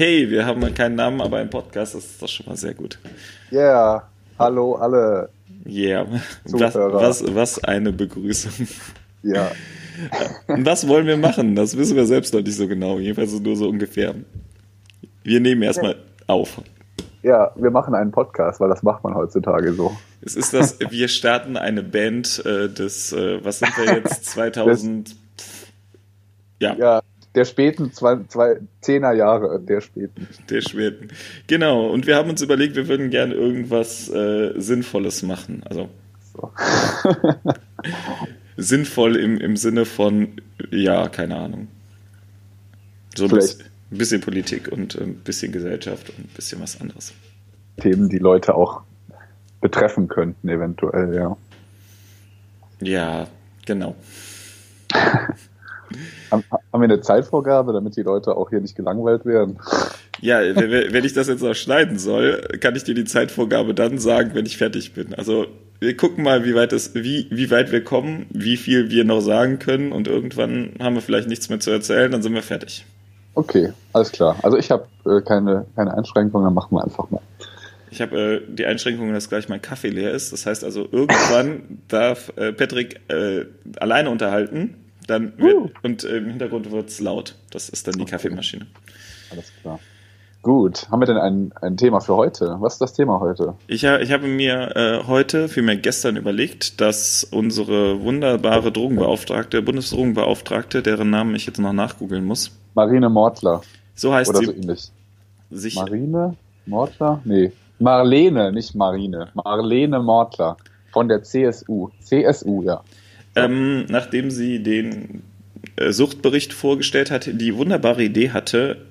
Hey, wir haben keinen Namen, aber ein Podcast, das ist doch schon mal sehr gut. Ja, yeah. hallo alle. Yeah, was, was, was eine Begrüßung. Ja. Und was wollen wir machen? Das wissen wir selbst noch nicht so genau, jedenfalls nur so ungefähr. Wir nehmen erstmal auf. Ja, wir machen einen Podcast, weil das macht man heutzutage so. Es ist das, wir starten eine Band äh, des, äh, was sind wir jetzt, 2000, ja. Ja, der späten zwei, zwei, Zehner Jahre, der späten. Der späten. Genau, und wir haben uns überlegt, wir würden gerne irgendwas äh, Sinnvolles machen. Also so. sinnvoll im, im Sinne von, ja, keine Ahnung. So bisschen, ein bisschen Politik und ein bisschen Gesellschaft und ein bisschen was anderes. Themen, die Leute auch betreffen könnten, eventuell, ja. Ja, genau. Haben, wir eine Zeitvorgabe, damit die Leute auch hier nicht gelangweilt werden? Ja, wenn ich das jetzt noch schneiden soll, kann ich dir die Zeitvorgabe dann sagen, wenn ich fertig bin. Also wir gucken mal, wie weit es, wie, wie weit wir kommen, wie viel wir noch sagen können und irgendwann haben wir vielleicht nichts mehr zu erzählen, dann sind wir fertig. Okay, alles klar. Also ich habe äh, keine, keine Einschränkungen, dann machen wir einfach mal. Ich habe äh, die Einschränkung, dass gleich mein Kaffee leer ist. Das heißt also, irgendwann darf äh, Patrick äh, alleine unterhalten dann wird, uh. Und im Hintergrund wird es laut. Das ist dann die okay. Kaffeemaschine. Alles klar. Gut, haben wir denn ein, ein Thema für heute? Was ist das Thema heute? Ich, ich habe mir äh, heute, vielmehr gestern überlegt, dass unsere wunderbare Drogenbeauftragte, Bundesdrogenbeauftragte, deren Namen ich jetzt noch nachgoogeln muss. Marine Mortler. So heißt Oder sie. so ähnlich. Sicher. Marine Mortler? Nee. Marlene, nicht Marine. Marlene Mortler von der CSU. CSU, ja. Ähm, nachdem sie den äh, Suchtbericht vorgestellt hat, die wunderbare Idee hatte,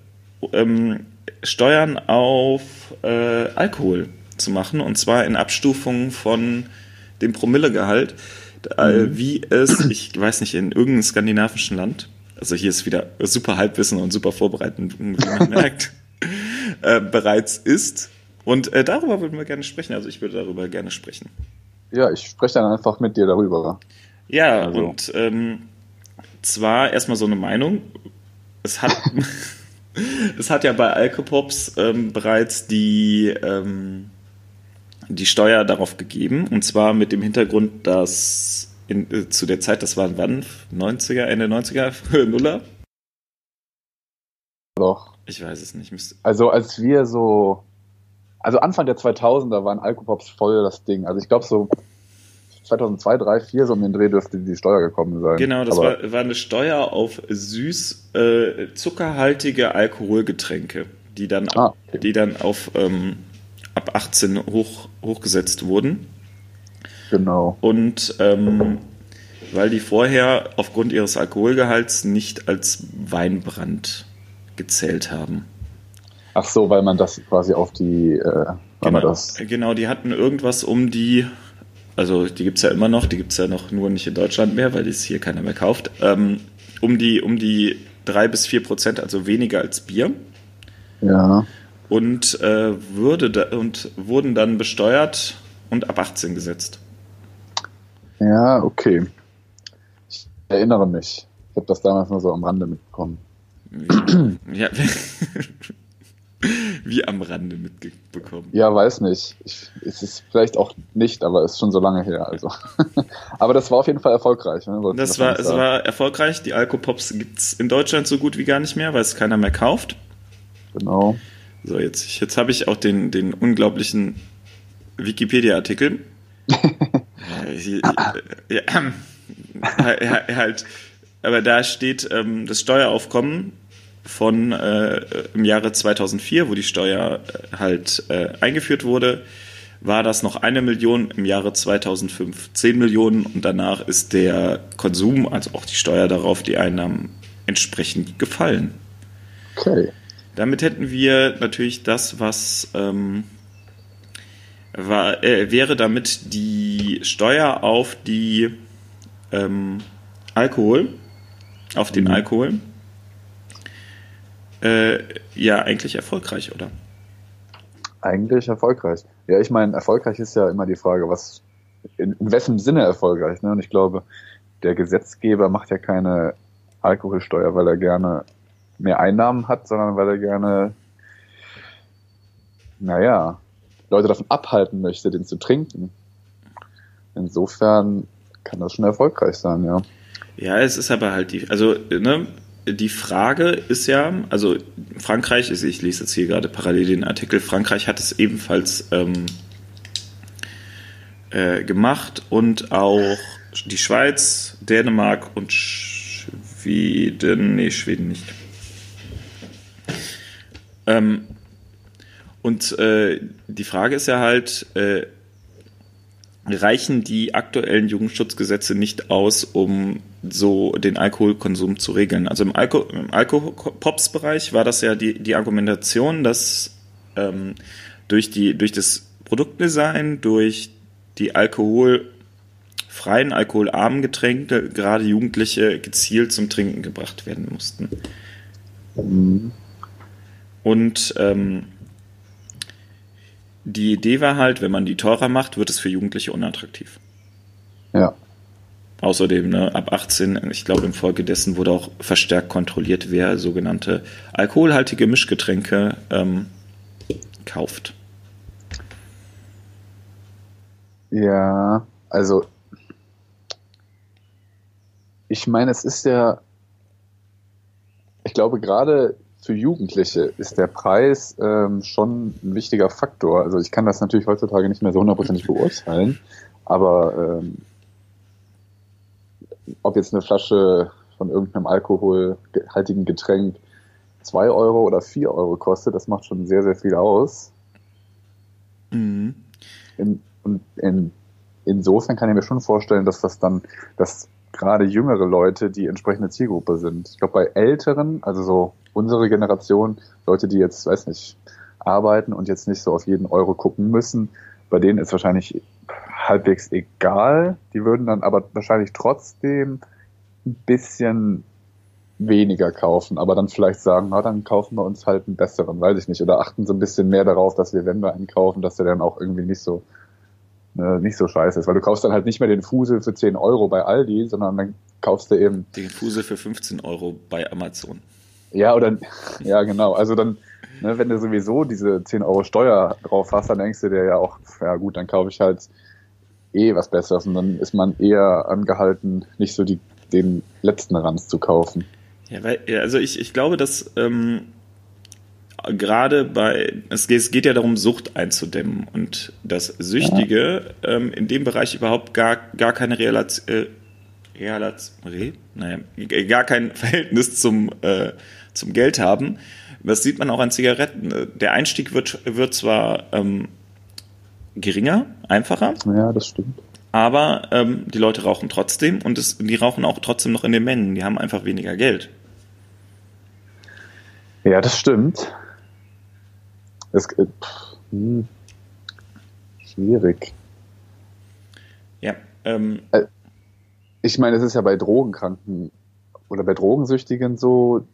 ähm, Steuern auf äh, Alkohol zu machen, und zwar in Abstufungen von dem Promillegehalt, äh, mhm. wie es, ich weiß nicht, in irgendeinem skandinavischen Land, also hier ist wieder super Halbwissen und super vorbereitend, wie man merkt, äh, bereits ist. Und äh, darüber würden wir gerne sprechen. Also ich würde darüber gerne sprechen. Ja, ich spreche dann einfach mit dir darüber. Ja, also. und ähm, zwar erstmal so eine Meinung. Es hat, es hat ja bei Alkopops ähm, bereits die, ähm, die Steuer darauf gegeben. Und zwar mit dem Hintergrund, dass in, äh, zu der Zeit, das waren wann? 90er, Ende 90er, Nuller? Doch. Ich weiß es nicht. Also als wir so, also Anfang der 2000er waren Alkopops voll das Ding. Also ich glaube so 2002, 3, 4 so um den Dreh dürfte die Steuer gekommen sein. Genau, das war, war, eine Steuer auf süß äh, zuckerhaltige Alkoholgetränke, die dann, ah, okay. die dann auf ähm, ab 18 hoch, hochgesetzt wurden. Genau. Und ähm, weil die vorher aufgrund ihres Alkoholgehalts nicht als Weinbrand gezählt haben. Ach so, weil man das quasi auf die, äh, genau, genau, die hatten irgendwas um die also die gibt es ja immer noch, die gibt es ja noch nur nicht in Deutschland mehr, weil es hier keiner mehr kauft, ähm, um die, um die drei bis vier Prozent, also weniger als Bier. Ja. Und, äh, würde da, und wurden dann besteuert und ab 18 gesetzt. Ja, okay. Ich erinnere mich. Ich habe das damals nur so am Rande mitbekommen. Ja, wie am Rande mitbekommen. Ja, weiß nicht. Ich, es ist vielleicht auch nicht, aber es ist schon so lange her. Also. aber das war auf jeden Fall erfolgreich. Ne? Das, war, es war erfolgreich. Die Alkopops gibt es in Deutschland so gut wie gar nicht mehr, weil es keiner mehr kauft. Genau. So, jetzt, jetzt habe ich auch den, den unglaublichen Wikipedia-Artikel. ja, ja, halt, aber da steht ähm, das Steueraufkommen von äh, im Jahre 2004, wo die Steuer äh, halt äh, eingeführt wurde, war das noch eine Million, im Jahre 2005 10 Millionen und danach ist der Konsum, also auch die Steuer darauf, die Einnahmen entsprechend gefallen. Okay. Damit hätten wir natürlich das, was ähm, war, äh, wäre damit die Steuer auf die ähm, Alkohol, auf den mhm. Alkohol, äh, ja eigentlich erfolgreich, oder? Eigentlich erfolgreich. Ja, ich meine, erfolgreich ist ja immer die Frage, was in, in wessen Sinne erfolgreich. Ne? Und ich glaube, der Gesetzgeber macht ja keine Alkoholsteuer, weil er gerne mehr Einnahmen hat, sondern weil er gerne naja, Leute davon abhalten möchte, den zu trinken. Insofern kann das schon erfolgreich sein, ja. Ja, es ist aber halt die, also, ne, die Frage ist ja, also Frankreich, ich lese jetzt hier gerade parallel den Artikel, Frankreich hat es ebenfalls ähm, äh, gemacht und auch die Schweiz, Dänemark und Schweden, nee, Schweden nicht. Ähm, und äh, die Frage ist ja halt, äh, reichen die aktuellen Jugendschutzgesetze nicht aus, um so den Alkoholkonsum zu regeln? Also im, Alko im Alkopops-Bereich war das ja die, die Argumentation, dass ähm, durch, die, durch das Produktdesign, durch die alkoholfreien, alkoholarmen Getränke gerade Jugendliche gezielt zum Trinken gebracht werden mussten. Mhm. Und ähm, die Idee war halt, wenn man die teurer macht, wird es für Jugendliche unattraktiv. Ja. Außerdem, ne, ab 18, ich glaube, infolgedessen wurde auch verstärkt kontrolliert, wer sogenannte alkoholhaltige Mischgetränke ähm, kauft. Ja, also ich meine, es ist ja, ich glaube, gerade für Jugendliche ist der Preis ähm, schon ein wichtiger Faktor. Also ich kann das natürlich heutzutage nicht mehr so hundertprozentig beurteilen, aber ähm, ob jetzt eine Flasche von irgendeinem alkoholhaltigen Getränk zwei Euro oder vier Euro kostet, das macht schon sehr, sehr viel aus. Mhm. In, und in, insofern kann ich mir schon vorstellen, dass das dann, dass gerade jüngere Leute die entsprechende Zielgruppe sind. Ich glaube, bei Älteren, also so unsere Generation, Leute, die jetzt, weiß nicht, arbeiten und jetzt nicht so auf jeden Euro gucken müssen, bei denen ist wahrscheinlich halbwegs egal. Die würden dann aber wahrscheinlich trotzdem ein bisschen weniger kaufen, aber dann vielleicht sagen, na, dann kaufen wir uns halt einen besseren, weiß ich nicht, oder achten so ein bisschen mehr darauf, dass wir, wenn wir einen kaufen, dass der dann auch irgendwie nicht so äh, nicht so scheiße ist, weil du kaufst dann halt nicht mehr den Fusel für 10 Euro bei Aldi, sondern dann kaufst du eben den Fusel für 15 Euro bei Amazon. Ja, oder ja, genau. Also dann, ne, wenn du sowieso diese 10 Euro Steuer drauf hast, dann denkst du dir ja auch, ja gut, dann kaufe ich halt eh was Besseres und dann ist man eher angehalten, nicht so die, den letzten Ranz zu kaufen. Ja, weil, also ich, ich glaube, dass ähm, gerade bei, es geht, es geht, ja darum, Sucht einzudämmen und das Süchtige ja. ähm, in dem Bereich überhaupt gar, gar keine Relation, äh, Relation, naja, gar kein Verhältnis zum, äh, zum Geld haben. Das sieht man auch an Zigaretten. Der Einstieg wird, wird zwar ähm, geringer, einfacher. Ja, das stimmt. Aber ähm, die Leute rauchen trotzdem und es, die rauchen auch trotzdem noch in den Mengen. Die haben einfach weniger Geld. Ja, das stimmt. Es, äh, hm, schwierig. Ja. Ähm, äh, ich meine, es ist ja bei Drogenkranken oder bei Drogensüchtigen so,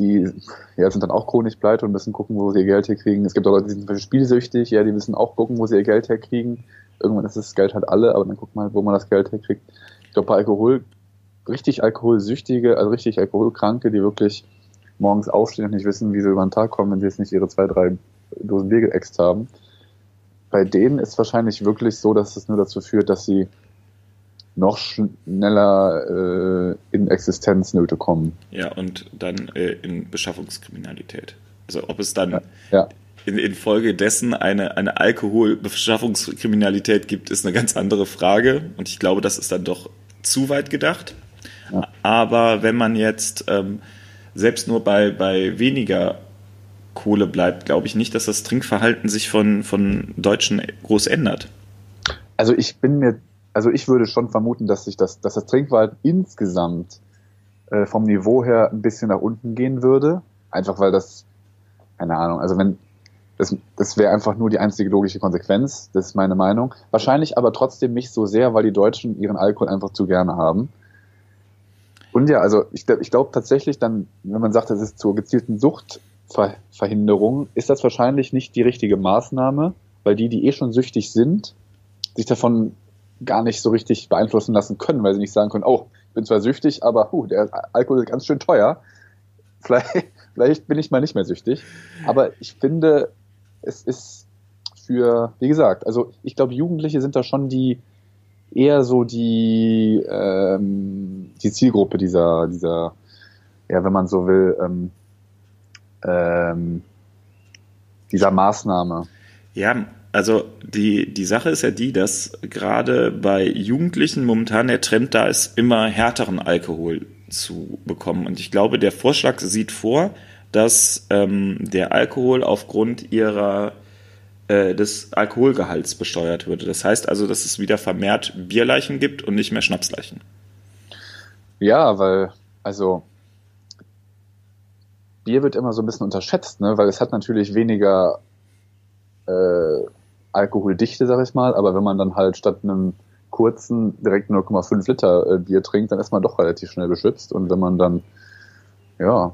die ja, sind dann auch chronisch pleite und müssen gucken, wo sie ihr Geld herkriegen. Es gibt auch Leute, die sind spielsüchtig, ja, die müssen auch gucken, wo sie ihr Geld herkriegen. Irgendwann ist das Geld halt alle, aber dann guckt man halt, wo man das Geld herkriegt. Ich glaube, bei Alkohol, richtig Alkoholsüchtige, also richtig Alkoholkranke, die wirklich morgens aufstehen und nicht wissen, wie sie über den Tag kommen, wenn sie jetzt nicht ihre zwei, drei Dosen Bier geäxt haben. Bei denen ist wahrscheinlich wirklich so, dass es nur dazu führt, dass sie noch schneller äh, in Existenznöte kommen. Ja, und dann äh, in Beschaffungskriminalität. Also ob es dann ja, ja. In, infolgedessen eine, eine Alkoholbeschaffungskriminalität gibt, ist eine ganz andere Frage. Und ich glaube, das ist dann doch zu weit gedacht. Ja. Aber wenn man jetzt ähm, selbst nur bei, bei weniger Kohle bleibt, glaube ich nicht, dass das Trinkverhalten sich von, von Deutschen groß ändert. Also ich bin mir also ich würde schon vermuten, dass sich das, dass das Trinkwald insgesamt äh, vom Niveau her ein bisschen nach unten gehen würde. Einfach weil das, keine Ahnung, also wenn, das, das wäre einfach nur die einzige logische Konsequenz, das ist meine Meinung. Wahrscheinlich aber trotzdem nicht so sehr, weil die Deutschen ihren Alkohol einfach zu gerne haben. Und ja, also ich, ich glaube tatsächlich dann, wenn man sagt, das ist zur gezielten Suchtverhinderung, ist das wahrscheinlich nicht die richtige Maßnahme, weil die, die eh schon süchtig sind, sich davon gar nicht so richtig beeinflussen lassen können, weil sie nicht sagen können, oh, ich bin zwar süchtig, aber huh, der Alkohol ist ganz schön teuer. Vielleicht, vielleicht bin ich mal nicht mehr süchtig. Aber ich finde, es ist für, wie gesagt, also ich glaube, Jugendliche sind da schon die eher so die, ähm, die Zielgruppe dieser, dieser, ja, wenn man so will, ähm, ähm, dieser Maßnahme. Ja, also die, die Sache ist ja die, dass gerade bei Jugendlichen momentan der Trend da ist, immer härteren Alkohol zu bekommen. Und ich glaube, der Vorschlag sieht vor, dass ähm, der Alkohol aufgrund ihrer äh, des Alkoholgehalts besteuert würde. Das heißt also, dass es wieder vermehrt Bierleichen gibt und nicht mehr Schnapsleichen. Ja, weil, also Bier wird immer so ein bisschen unterschätzt, ne? weil es hat natürlich weniger äh, Alkoholdichte, sag ich mal, aber wenn man dann halt statt einem kurzen direkt 0,5 Liter äh, Bier trinkt, dann ist man doch relativ schnell beschwipst und wenn man dann, ja,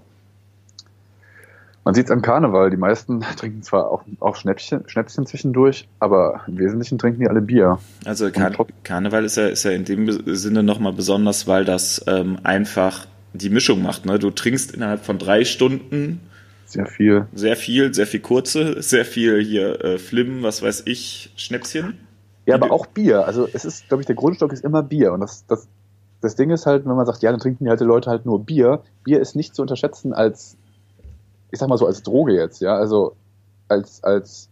man sieht es am Karneval, die meisten trinken zwar auch, auch Schnäppchen, Schnäpschen zwischendurch, aber im Wesentlichen trinken die alle Bier. Also Kar Karneval ist ja, ist ja in dem Sinne nochmal besonders, weil das ähm, einfach die Mischung macht. Ne? Du trinkst innerhalb von drei Stunden sehr viel. Sehr viel, sehr viel kurze, sehr viel hier äh, Flimmen, was weiß ich, Schnäpschen. Ja, aber auch Bier. Also es ist, glaube ich, der Grundstock ist immer Bier. Und das, das, das Ding ist halt, wenn man sagt, ja, dann trinken die halt die Leute halt nur Bier. Bier ist nicht zu unterschätzen als, ich sag mal so, als Droge jetzt, ja. Also als, als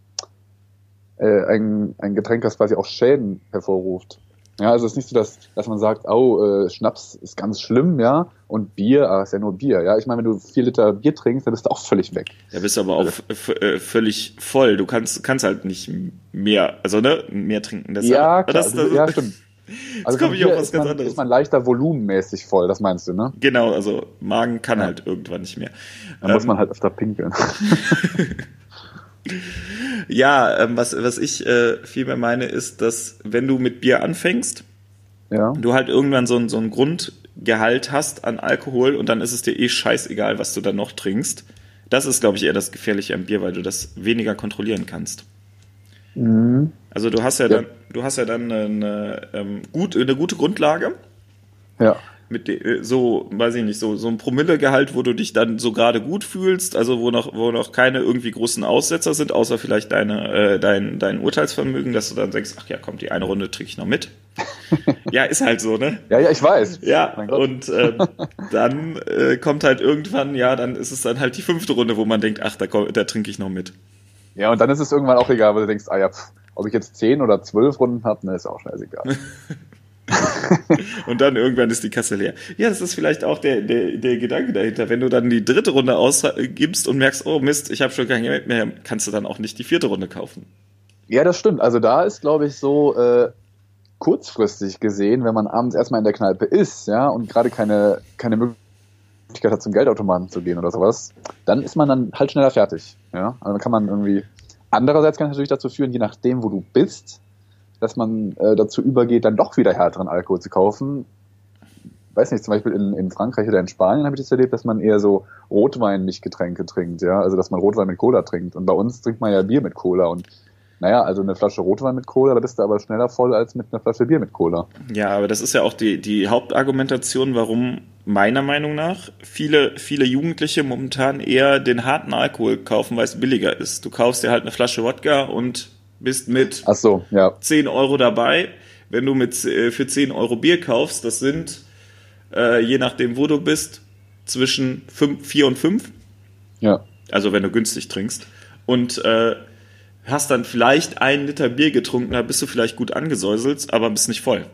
äh, ein, ein Getränk, das quasi auch Schäden hervorruft. Ja, also es ist nicht so, dass, dass man sagt, oh, äh, Schnaps ist ganz schlimm, ja, und Bier, ah, ist ja nur Bier, ja. Ich meine, wenn du vier Liter Bier trinkst, dann bist du auch völlig weg. Ja, bist aber auch also, äh, völlig voll. Du kannst, kannst halt nicht mehr, also ne, mehr trinken. Das ja, klar, das, das, ja, stimmt. Also komme ich auf was ganz man, anderes. Ist man leichter volumenmäßig voll, das meinst du, ne? Genau, also Magen kann ja. halt irgendwann nicht mehr. Dann ähm, muss man halt öfter pinkeln. Ja, ähm, was, was ich äh, vielmehr meine, ist, dass wenn du mit Bier anfängst, ja. du halt irgendwann so, ein, so ein Grundgehalt hast an Alkohol und dann ist es dir eh scheißegal, was du dann noch trinkst. Das ist, glaube ich, eher das Gefährliche am Bier, weil du das weniger kontrollieren kannst. Mhm. Also du hast ja, ja, dann, du hast ja dann eine, ähm, gut, eine gute Grundlage. Ja mit de, so, weiß ich nicht, so, so ein Promillegehalt, wo du dich dann so gerade gut fühlst, also wo noch, wo noch keine irgendwie großen Aussetzer sind, außer vielleicht deine, äh, dein, dein Urteilsvermögen, dass du dann denkst, ach ja, komm, die eine Runde trinke ich noch mit. ja, ist halt so, ne? Ja, ja, ich weiß. Ja, und ähm, dann äh, kommt halt irgendwann, ja, dann ist es dann halt die fünfte Runde, wo man denkt, ach, da, da trinke ich noch mit. Ja, und dann ist es irgendwann auch egal, weil du denkst, ah ja, pff, ob ich jetzt zehn oder zwölf Runden habe, ne, ist auch scheißegal. und dann irgendwann ist die Kasse leer. Ja, das ist vielleicht auch der, der, der Gedanke dahinter. Wenn du dann die dritte Runde ausgibst und merkst, oh Mist, ich habe schon kein Geld mehr, kannst du dann auch nicht die vierte Runde kaufen. Ja, das stimmt. Also da ist, glaube ich, so äh, kurzfristig gesehen, wenn man abends erstmal in der Kneipe ist, ja, und gerade keine, keine Möglichkeit hat, zum Geldautomaten zu gehen oder sowas, dann ist man dann halt schneller fertig. Ja, also dann kann man irgendwie. Andererseits kann es natürlich dazu führen, je nachdem, wo du bist, dass man äh, dazu übergeht, dann doch wieder härteren Alkohol zu kaufen. Weiß nicht, zum Beispiel in, in Frankreich oder in Spanien habe ich das erlebt, dass man eher so Rotwein-Mischgetränke trinkt, ja, also dass man Rotwein mit Cola trinkt. Und bei uns trinkt man ja Bier mit Cola und naja, also eine Flasche Rotwein mit Cola, da bist du aber schneller voll als mit einer Flasche Bier mit Cola. Ja, aber das ist ja auch die, die Hauptargumentation, warum meiner Meinung nach viele, viele Jugendliche momentan eher den harten Alkohol kaufen, weil es billiger ist. Du kaufst dir halt eine Flasche Wodka und bist mit Ach so, ja. 10 Euro dabei. Wenn du mit, äh, für 10 Euro Bier kaufst, das sind, äh, je nachdem, wo du bist, zwischen 5, 4 und 5. Ja. Also wenn du günstig trinkst. Und äh, hast dann vielleicht einen Liter Bier getrunken, da bist du vielleicht gut angesäuselt, aber bist nicht voll.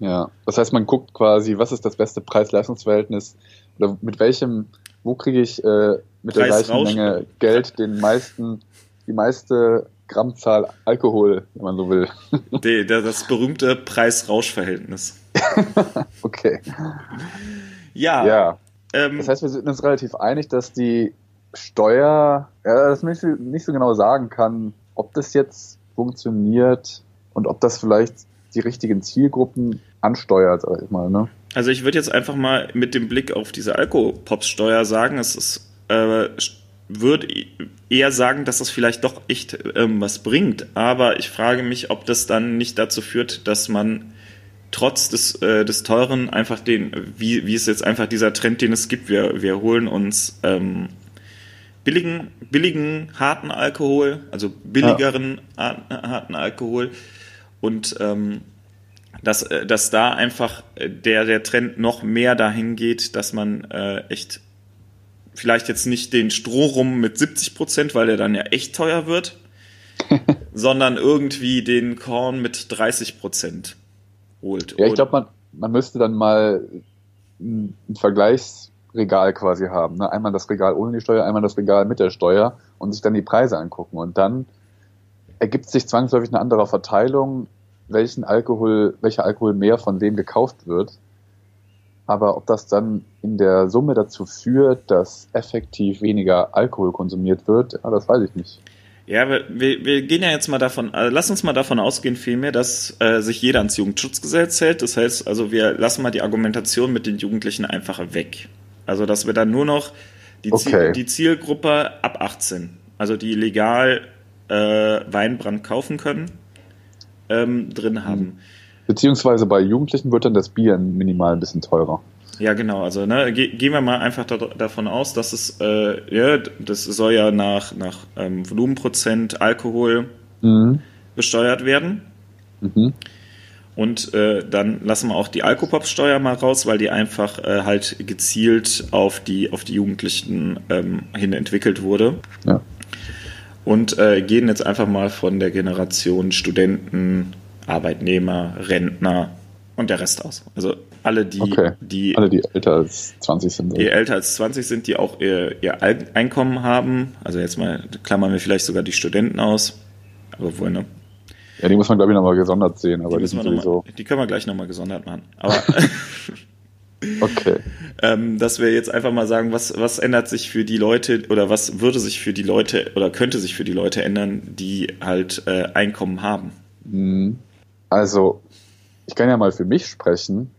Ja, das heißt, man guckt quasi, was ist das beste Preis-Leistungs-Verhältnis oder mit welchem, wo kriege ich äh, mit Preis der gleichen Menge Geld den meisten, die meiste Grammzahl Alkohol, wenn man so will. Die, das berühmte Preis-Rausch-Verhältnis. okay. Ja. ja. Ähm, das heißt, wir sind uns relativ einig, dass die Steuer, ja, das nicht, nicht so genau sagen kann, ob das jetzt funktioniert und ob das vielleicht die richtigen Zielgruppen ansteuert, sag ich mal. Ne? Also ich würde jetzt einfach mal mit dem Blick auf diese Alkopops-Steuer sagen, es ist äh, würde eher sagen, dass das vielleicht doch echt ähm, was bringt. Aber ich frage mich, ob das dann nicht dazu führt, dass man trotz des, äh, des Teuren einfach den, wie, wie ist jetzt einfach dieser Trend, den es gibt, wir, wir holen uns ähm, billigen, billigen harten Alkohol, also billigeren ja. harten Alkohol und ähm, dass, äh, dass da einfach äh, der, der Trend noch mehr dahin geht, dass man äh, echt vielleicht jetzt nicht den Strohrum mit 70 Prozent, weil der dann ja echt teuer wird, sondern irgendwie den Korn mit 30 Prozent holt. Ja, ich glaube, man, man müsste dann mal ein Vergleichsregal quasi haben. Ne? Einmal das Regal ohne die Steuer, einmal das Regal mit der Steuer und sich dann die Preise angucken. Und dann ergibt sich zwangsläufig eine andere Verteilung, welchen Alkohol, welcher Alkohol mehr von wem gekauft wird. Aber ob das dann in der Summe dazu führt, dass effektiv weniger Alkohol konsumiert wird, das weiß ich nicht. Ja, wir, wir gehen ja jetzt mal davon, also lass uns mal davon ausgehen vielmehr, dass äh, sich jeder ans Jugendschutzgesetz hält. Das heißt, also wir lassen mal die Argumentation mit den Jugendlichen einfach weg. Also dass wir dann nur noch die, okay. Ziel, die Zielgruppe ab 18, also die legal äh, Weinbrand kaufen können, ähm, drin haben. Beziehungsweise bei Jugendlichen wird dann das Bier minimal ein bisschen teurer. Ja, genau. Also ne, ge gehen wir mal einfach da, davon aus, dass es, äh, ja, das soll ja nach, nach ähm, Volumenprozent Alkohol mhm. besteuert werden. Mhm. Und äh, dann lassen wir auch die Alkopop-Steuer mal raus, weil die einfach äh, halt gezielt auf die, auf die Jugendlichen ähm, hin entwickelt wurde. Ja. Und äh, gehen jetzt einfach mal von der Generation Studenten, Arbeitnehmer, Rentner und der Rest aus. Also alle, die, okay. die, alle, die älter als 20 sind. Die älter als 20 sind, die auch ihr, ihr Einkommen haben. Also jetzt mal klammern wir vielleicht sogar die Studenten aus. Aber wohl, ne? Ja, die muss man, glaube ich, nochmal gesondert sehen. Aber die, die, sowieso... mal, die können wir gleich nochmal gesondert machen. Aber okay. ähm, dass wir jetzt einfach mal sagen, was, was ändert sich für die Leute oder was würde sich für die Leute oder könnte sich für die Leute ändern, die halt äh, Einkommen haben? Mhm. Also, ich kann ja mal für mich sprechen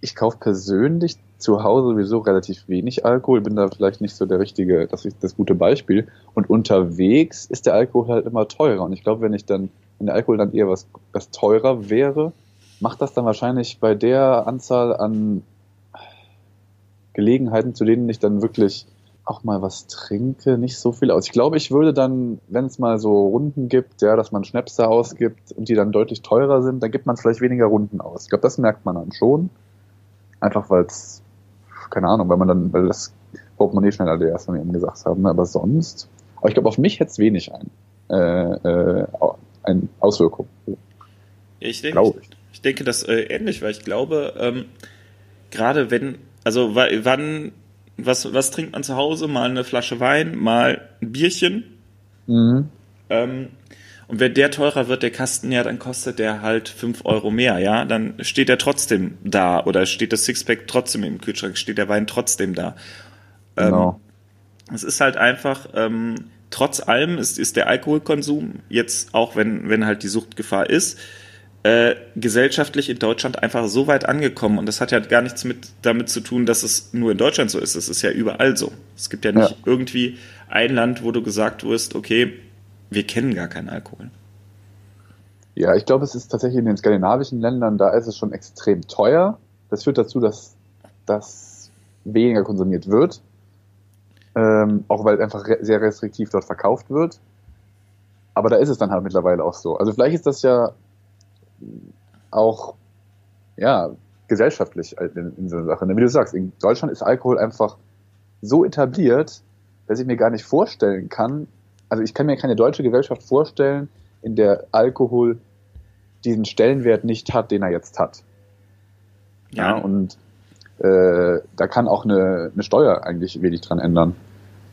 ich kaufe persönlich zu Hause sowieso relativ wenig Alkohol, bin da vielleicht nicht so der richtige, das ist das gute Beispiel. Und unterwegs ist der Alkohol halt immer teurer. Und ich glaube, wenn ich dann, wenn der Alkohol dann eher was, was teurer wäre, macht das dann wahrscheinlich bei der Anzahl an Gelegenheiten, zu denen ich dann wirklich auch mal was trinke, nicht so viel aus. Ich glaube, ich würde dann, wenn es mal so Runden gibt, ja, dass man Schnäpse ausgibt und die dann deutlich teurer sind, dann gibt man vielleicht weniger Runden aus. Ich glaube, das merkt man dann schon. Einfach weil es, keine Ahnung, weil man dann, weil das Portemonnaie schneller leer ist, wie wir eben gesagt haben. Ne? Aber sonst, aber ich glaube, auf mich hätte es wenig ein, äh, äh, eine Auswirkung. Ich denke, ich. ich. denke das äh, ähnlich, weil ich glaube, ähm, gerade wenn, also wann, was, was trinkt man zu Hause? Mal eine Flasche Wein, mal ein Bierchen. Mhm. Ähm, und wenn der teurer wird, der Kasten, ja, dann kostet der halt 5 Euro mehr, ja. Dann steht er trotzdem da oder steht das Sixpack trotzdem im Kühlschrank, steht der Wein trotzdem da. Ähm, genau. Es ist halt einfach, ähm, trotz allem ist, ist der Alkoholkonsum jetzt, auch wenn, wenn halt die Suchtgefahr ist, äh, gesellschaftlich in Deutschland einfach so weit angekommen. Und das hat ja gar nichts mit, damit zu tun, dass es nur in Deutschland so ist. Es ist ja überall so. Es gibt ja nicht ja. irgendwie ein Land, wo du gesagt wirst, okay, wir kennen gar keinen Alkohol. Ja, ich glaube, es ist tatsächlich in den skandinavischen Ländern, da ist es schon extrem teuer. Das führt dazu, dass das weniger konsumiert wird. Ähm, auch weil einfach re sehr restriktiv dort verkauft wird. Aber da ist es dann halt mittlerweile auch so. Also vielleicht ist das ja auch ja, gesellschaftlich in, in so einer Sache. Wie du sagst, in Deutschland ist Alkohol einfach so etabliert, dass ich mir gar nicht vorstellen kann, also ich kann mir keine deutsche Gesellschaft vorstellen, in der Alkohol diesen Stellenwert nicht hat, den er jetzt hat. Ja, ja und äh, da kann auch eine, eine Steuer eigentlich wenig dran ändern.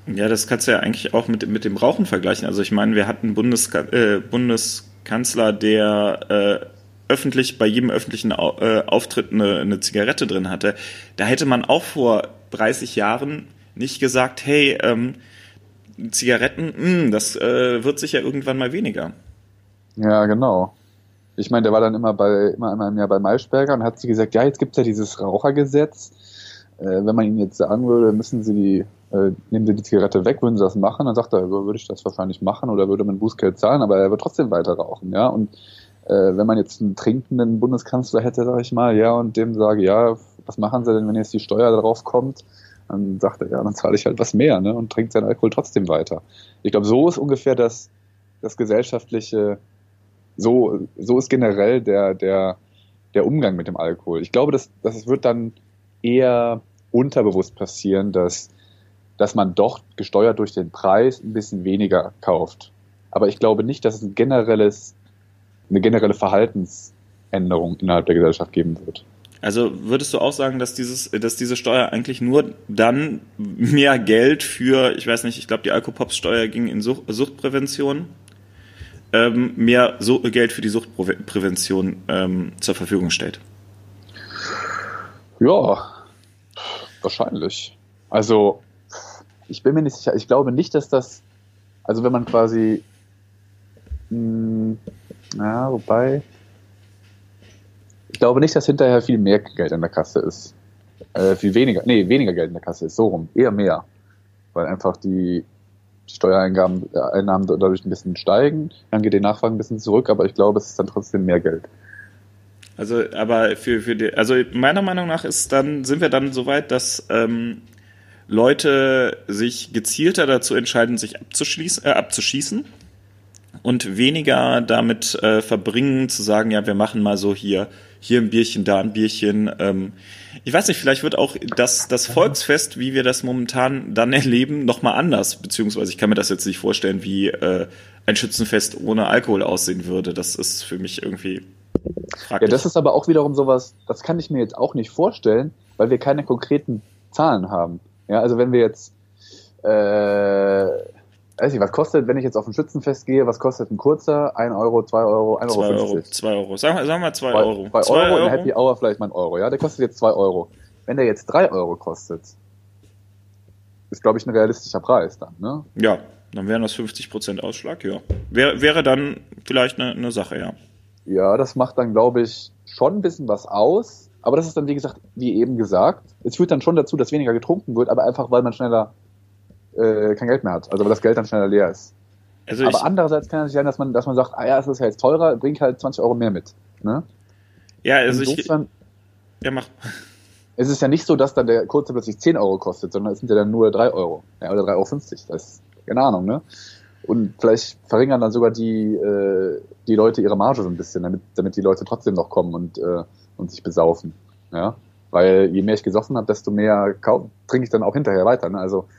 Ja, das kannst du ja eigentlich auch mit, mit dem Rauchen vergleichen. Also ich meine, wir hatten Bundes, äh, Bundeskanzler, der äh, öffentlich bei jedem öffentlichen äh, Auftritt eine, eine Zigarette drin hatte. Da hätte man auch vor 30 Jahren nicht gesagt, hey, ähm, Zigaretten, mh, hm, das äh, wird sicher irgendwann mal weniger. Ja, genau. Ich meine, der war dann immer bei immer einmal im Jahr bei Maischberger und hat sie gesagt, ja, jetzt gibt's ja dieses Rauchergesetz. Äh, wenn man ihm jetzt sagen würde, müssen Sie die, äh, nehmen Sie die Zigarette weg, würden Sie das machen? Dann sagt er, würde ich das wahrscheinlich machen oder würde man Bußgeld zahlen, aber er wird trotzdem weiter rauchen, ja. Und wenn man jetzt einen trinkenden Bundeskanzler hätte, sag ich mal, ja, und dem sage, ja, was machen Sie denn, wenn jetzt die Steuer drauf kommt? Dann sagt er, ja, dann zahle ich halt was mehr ne? und trinkt seinen Alkohol trotzdem weiter. Ich glaube, so ist ungefähr das, das gesellschaftliche, so, so ist generell der, der, der Umgang mit dem Alkohol. Ich glaube, das, das wird dann eher unterbewusst passieren, dass, dass man doch gesteuert durch den Preis ein bisschen weniger kauft. Aber ich glaube nicht, dass es ein generelles, eine generelle Verhaltensänderung innerhalb der Gesellschaft geben wird. Also würdest du auch sagen, dass dieses, dass diese Steuer eigentlich nur dann mehr Geld für, ich weiß nicht, ich glaube die Alkopops-Steuer ging in Sucht, Suchtprävention, ähm, mehr so Geld für die Suchtprävention ähm, zur Verfügung stellt? Ja, wahrscheinlich. Also ich bin mir nicht sicher. Ich glaube nicht, dass das, also wenn man quasi, mh, hm, ja, wobei, ich glaube nicht, dass hinterher viel mehr Geld in der Kasse ist. Äh, viel weniger, nee, weniger Geld in der Kasse ist, so rum, eher mehr. Weil einfach die, die Steuereinnahmen äh, Einnahmen dadurch ein bisschen steigen, dann geht die Nachfrage ein bisschen zurück, aber ich glaube, es ist dann trotzdem mehr Geld. Also, aber für, für die, also meiner Meinung nach ist dann, sind wir dann so weit, dass ähm, Leute sich gezielter dazu entscheiden, sich abzuschließen, äh, abzuschießen und weniger damit äh, verbringen, zu sagen, ja, wir machen mal so hier hier ein Bierchen, da ein Bierchen. Ähm, ich weiß nicht, vielleicht wird auch das, das Volksfest, wie wir das momentan dann erleben, nochmal anders. Beziehungsweise ich kann mir das jetzt nicht vorstellen, wie äh, ein Schützenfest ohne Alkohol aussehen würde. Das ist für mich irgendwie fraglich. Ja, das ist aber auch wiederum sowas, das kann ich mir jetzt auch nicht vorstellen, weil wir keine konkreten Zahlen haben. Ja, also wenn wir jetzt äh, weiß nicht, was kostet, wenn ich jetzt auf ein Schützenfest gehe, was kostet ein kurzer? 1 Euro, 2 Euro, 1 Euro 50? 2 Euro, sagen wir, sagen wir 2 Euro. 2 Euro, Euro und Happy Hour vielleicht mal ein Euro, ja, der kostet jetzt 2 Euro. Wenn der jetzt 3 Euro kostet, ist, glaube ich, ein realistischer Preis dann, ne? Ja, dann wären das 50% Ausschlag, ja. Wäre, wäre dann vielleicht eine, eine Sache, ja. Ja, das macht dann, glaube ich, schon ein bisschen was aus. Aber das ist dann, wie gesagt, wie eben gesagt, es führt dann schon dazu, dass weniger getrunken wird, aber einfach, weil man schneller äh, kein Geld mehr hat. Also weil das Geld dann schneller leer ist. Also Aber andererseits kann es sein, dass man, dass man sagt, ah ja, es ist ja jetzt teurer, bringt halt 20 Euro mehr mit. Ne? Ja, also Insofern, ich. Ja, mach. Es ist ja nicht so, dass dann der kurze plötzlich 10 Euro kostet, sondern es sind ja dann nur 3 Euro. Ja, oder 3,50 Euro. Das ist keine Ahnung, ne? Und vielleicht verringern dann sogar die, äh, die Leute ihre Marge so ein bisschen, damit, damit die Leute trotzdem noch kommen und, äh, und sich besaufen. Ja? Weil je mehr ich gesoffen habe, desto mehr trinke ich dann auch hinterher weiter. Ne? Also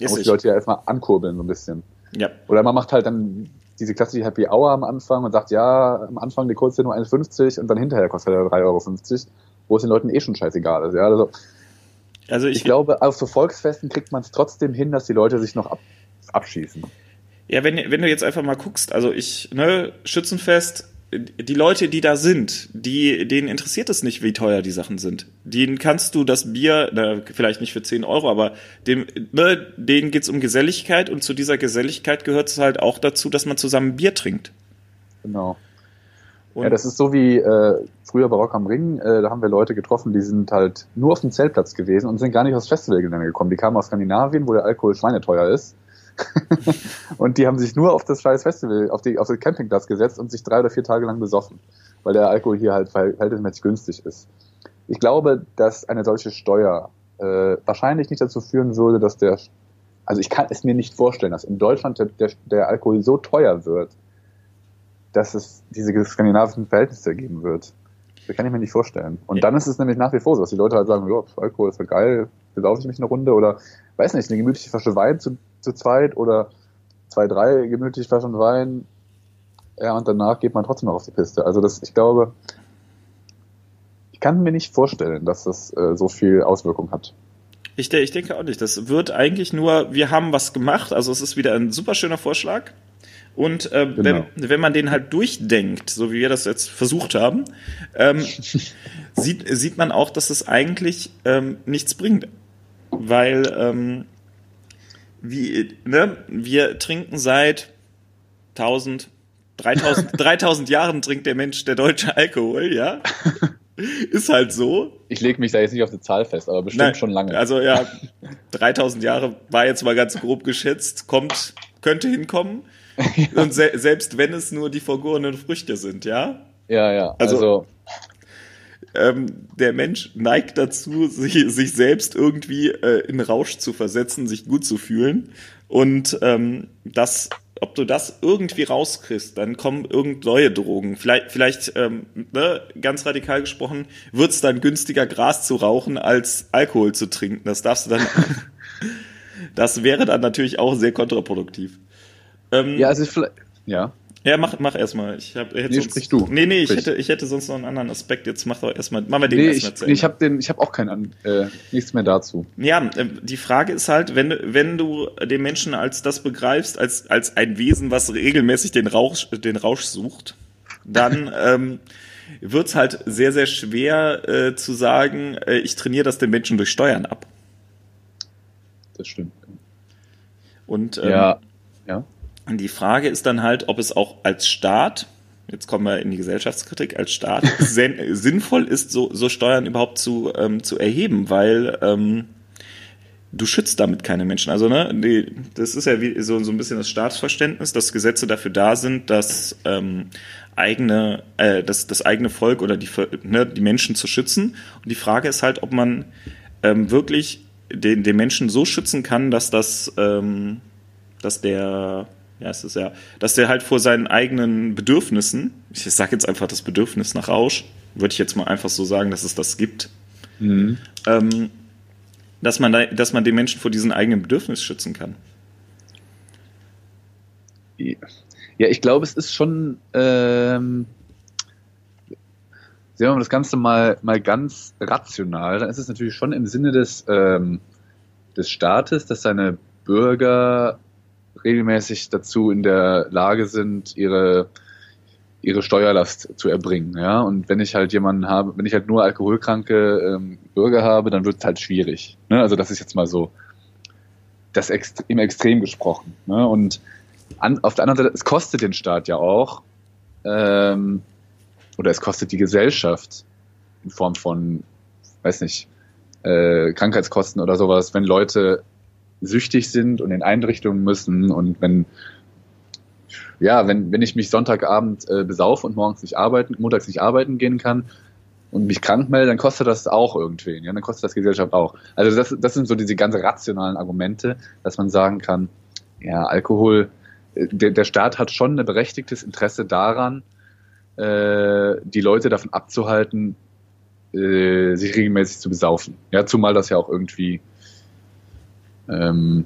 man muss die Leute ja erstmal ankurbeln so ein bisschen. Ja. Oder man macht halt dann diese klassische Happy Hour am Anfang und sagt, ja, am Anfang die kurze nur 1,50 und dann hinterher kostet er 3,50 Euro, wo es den Leuten eh schon scheißegal ist. Ja, also, also ich, ich glaube, auf so Volksfesten kriegt man es trotzdem hin, dass die Leute sich noch ab, abschießen. Ja, wenn, wenn du jetzt einfach mal guckst, also ich, ne, Schützenfest, die Leute, die da sind, die, denen interessiert es nicht, wie teuer die Sachen sind. Denen kannst du das Bier, na, vielleicht nicht für 10 Euro, aber dem, ne, denen geht's um Geselligkeit und zu dieser Geselligkeit gehört es halt auch dazu, dass man zusammen Bier trinkt. Genau. Und ja, das ist so wie äh, früher bei Rock am Ring, äh, da haben wir Leute getroffen, die sind halt nur auf dem Zeltplatz gewesen und sind gar nicht aufs Festivalgelände gekommen. Die kamen aus Skandinavien, wo der Alkohol schweineteuer ist und die haben sich nur auf das scheiß Festival, auf, die, auf den Campingplatz gesetzt und sich drei oder vier Tage lang besoffen, weil der Alkohol hier halt verhältnismäßig günstig ist. Ich glaube, dass eine solche Steuer äh, wahrscheinlich nicht dazu führen würde, dass der, also ich kann es mir nicht vorstellen, dass in Deutschland der, der, der Alkohol so teuer wird, dass es diese skandinavischen Verhältnisse geben wird. Das kann ich mir nicht vorstellen. Und ja. dann ist es nämlich nach wie vor so, dass die Leute halt sagen, ja, Alkohol ist ja geil, besaufe ich mich eine Runde oder, weiß nicht, eine gemütliche Flasche Wein zu zu zweit oder zwei, drei gemütlich Flaschen Wein. Ja, und danach geht man trotzdem noch auf die Piste. Also das, ich glaube, ich kann mir nicht vorstellen, dass das äh, so viel Auswirkung hat. Ich, ich denke auch nicht. Das wird eigentlich nur, wir haben was gemacht. Also es ist wieder ein super schöner Vorschlag. Und äh, genau. wenn, wenn man den halt durchdenkt, so wie wir das jetzt versucht haben, ähm, sieht, sieht man auch, dass es eigentlich ähm, nichts bringt. Weil ähm, wie, ne, wir trinken seit 1000, 3000, 3000 Jahren trinkt der Mensch der deutsche Alkohol, ja. Ist halt so. Ich lege mich da jetzt nicht auf die Zahl fest, aber bestimmt Nein, schon lange. Also ja, 3000 Jahre war jetzt mal ganz grob geschätzt, kommt, könnte hinkommen. ja. Und se selbst wenn es nur die vergorenen Früchte sind, ja? Ja, ja. Also, also ähm, der Mensch neigt dazu, sich, sich selbst irgendwie äh, in Rausch zu versetzen, sich gut zu fühlen. Und ähm, das, ob du das irgendwie rauskriegst, dann kommen irgend neue Drogen. Vielleicht, vielleicht ähm, ne, ganz radikal gesprochen, wird es dann günstiger, Gras zu rauchen, als Alkohol zu trinken. Das darfst du dann. das wäre dann natürlich auch sehr kontraproduktiv. Ähm, ja, also vielleicht, ja. Ja, mach, mach erstmal. Ich hab, nee, sonst, sprich du. Nee, nee, ich hätte, ich hätte sonst noch einen anderen Aspekt. Jetzt mach doch erstmal, machen wir den nee, erstmal ich, nee, ich habe ich habe auch keinen, äh, nichts mehr dazu. Ja, äh, die Frage ist halt, wenn, wenn du den Menschen als das begreifst, als, als ein Wesen, was regelmäßig den Rausch, den Rausch sucht, dann, ähm, wird's halt sehr, sehr schwer äh, zu sagen, äh, ich trainiere das den Menschen durch Steuern ab. Das stimmt. Und, ähm, ja, ja. Die Frage ist dann halt, ob es auch als Staat, jetzt kommen wir in die Gesellschaftskritik, als Staat sinnvoll ist, so, so Steuern überhaupt zu, ähm, zu erheben, weil ähm, du schützt damit keine Menschen. Also, ne, die, das ist ja wie so, so ein bisschen das Staatsverständnis, dass Gesetze dafür da sind, dass ähm, eigene, äh, das, das eigene Volk oder die, ne, die Menschen zu schützen. Und die Frage ist halt, ob man ähm, wirklich den, den Menschen so schützen kann, dass das, ähm, dass der ja, es ist ja, dass der halt vor seinen eigenen Bedürfnissen, ich sage jetzt einfach das Bedürfnis nach Rausch, würde ich jetzt mal einfach so sagen, dass es das gibt, mhm. ähm, dass, man da, dass man den Menschen vor diesen eigenen Bedürfnissen schützen kann. Ja, ich glaube, es ist schon, ähm, sehen wir mal das Ganze mal, mal ganz rational, dann ist es natürlich schon im Sinne des, ähm, des Staates, dass seine Bürger regelmäßig dazu in der Lage sind, ihre ihre Steuerlast zu erbringen, ja. Und wenn ich halt jemanden habe, wenn ich halt nur alkoholkranke ähm, Bürger habe, dann wird es halt schwierig. Ne? Also das ist jetzt mal so das Ext im Extrem gesprochen. Ne? Und an, auf der anderen Seite, es kostet den Staat ja auch, ähm, oder es kostet die Gesellschaft in Form von, weiß nicht, äh, Krankheitskosten oder sowas, wenn Leute süchtig sind und in Einrichtungen müssen und wenn ja, wenn, wenn ich mich Sonntagabend äh, besaufe und morgens nicht arbeiten, montags nicht arbeiten gehen kann und mich krank melde, dann kostet das auch irgendwen, ja, dann kostet das Gesellschaft auch. Also das, das sind so diese ganz rationalen Argumente, dass man sagen kann, ja, Alkohol, äh, der, der Staat hat schon ein berechtigtes Interesse daran, äh, die Leute davon abzuhalten, äh, sich regelmäßig zu besaufen. Ja, zumal das ja auch irgendwie ähm,